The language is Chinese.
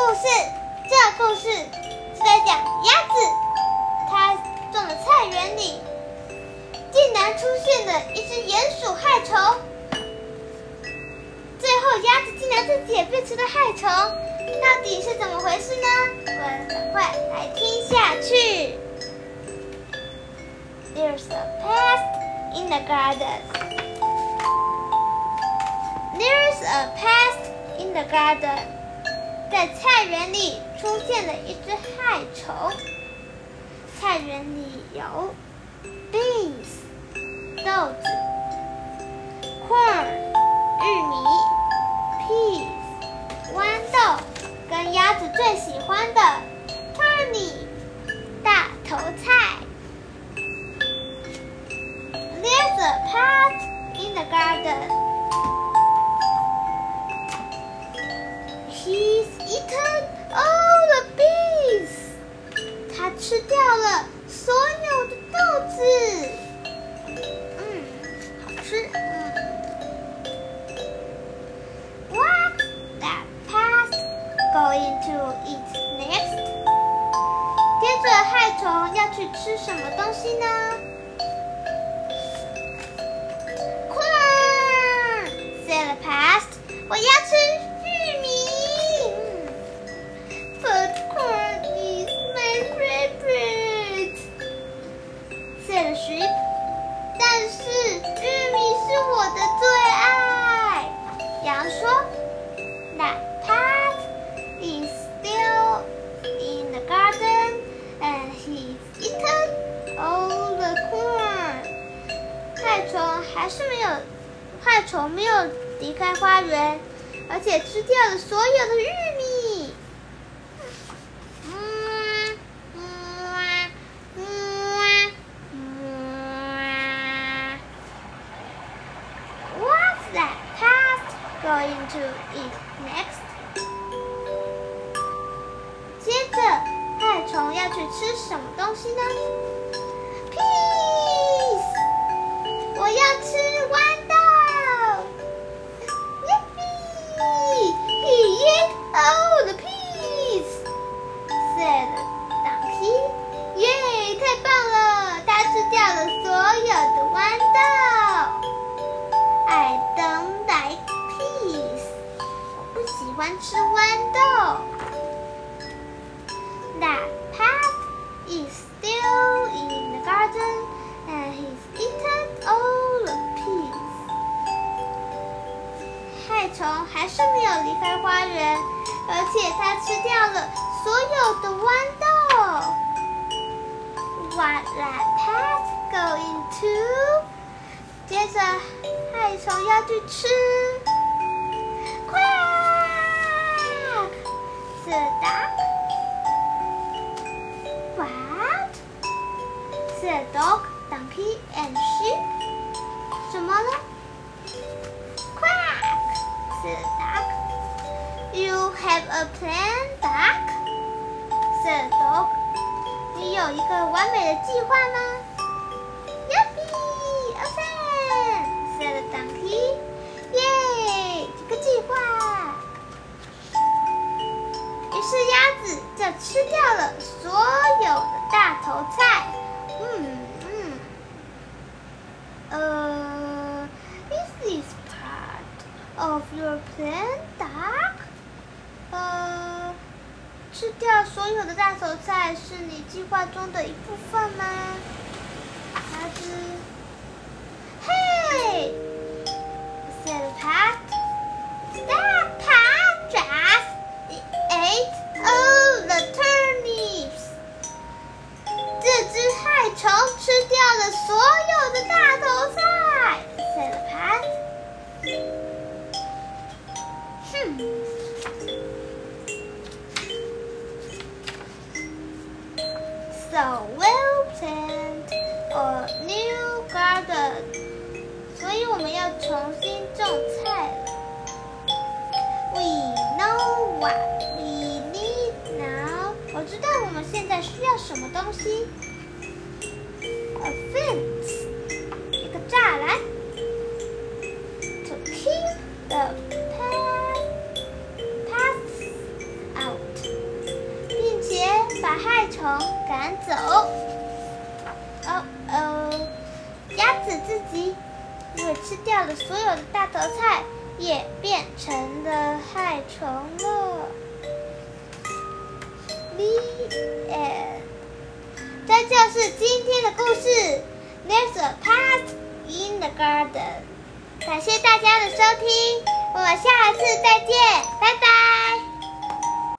故事，这故事是在讲鸭子，它种的菜园里竟然出现了一只鼹鼠害虫，最后鸭子竟然自己也变成了害虫，到底是怎么回事呢？我们赶快来听下去。There's a pest in the garden. There's a pest in the garden. 在菜园里出现了一只害虫。菜园里有 beans 豆子，corn 玉米，peas 豌豆，跟鸭子最喜欢的吃。嗯。What that pest going to eat next? 接着害虫要去吃什么东西呢？Corn, said the pest. 我要吃。还是没有害虫没有离开花园，而且吃掉了所有的玉米。嗯嗯嗯嗯。What's that pest going to eat next？接着，害虫要去吃什么东西呢？Said Donkey. 耶，太棒了！他吃掉了所有的豌豆。I don't like peas. 我不喜欢吃豌豆。That pat is still in the garden, and he's eaten all. the peas. 害虫还是没有离开花园，而且它吃掉了所有的豌豆。What that pet going to？接着害虫要去吃。快！The duck。What？The dog, donkey and sheep。什么呢？said Duck. You have a plan, Duck? Said Dog. 你有一个完美的计划吗？Yippee! Awesome! said Donkey. 耶，这个计划。于是鸭子就吃掉了所有的大头菜。嗯嗯。呃，Is，This part Of your plan, duck？呃，吃掉所有的大头菜是你计划中的一部分吗？鸭子，Hey! said Pat. That Pat just ate all the turnips. 这只害虫吃掉了所有的大头菜，said Pat. So well plant a new garden，所以我们要重新种菜了。We know what we need now，我知道我们现在需要什么东西。A fence，一个栅栏。To keep the pests out 并且把害。虫赶走。哦哦，鸭子自己因为吃掉了所有的大头菜，也变成了害虫了。The end。这就是今天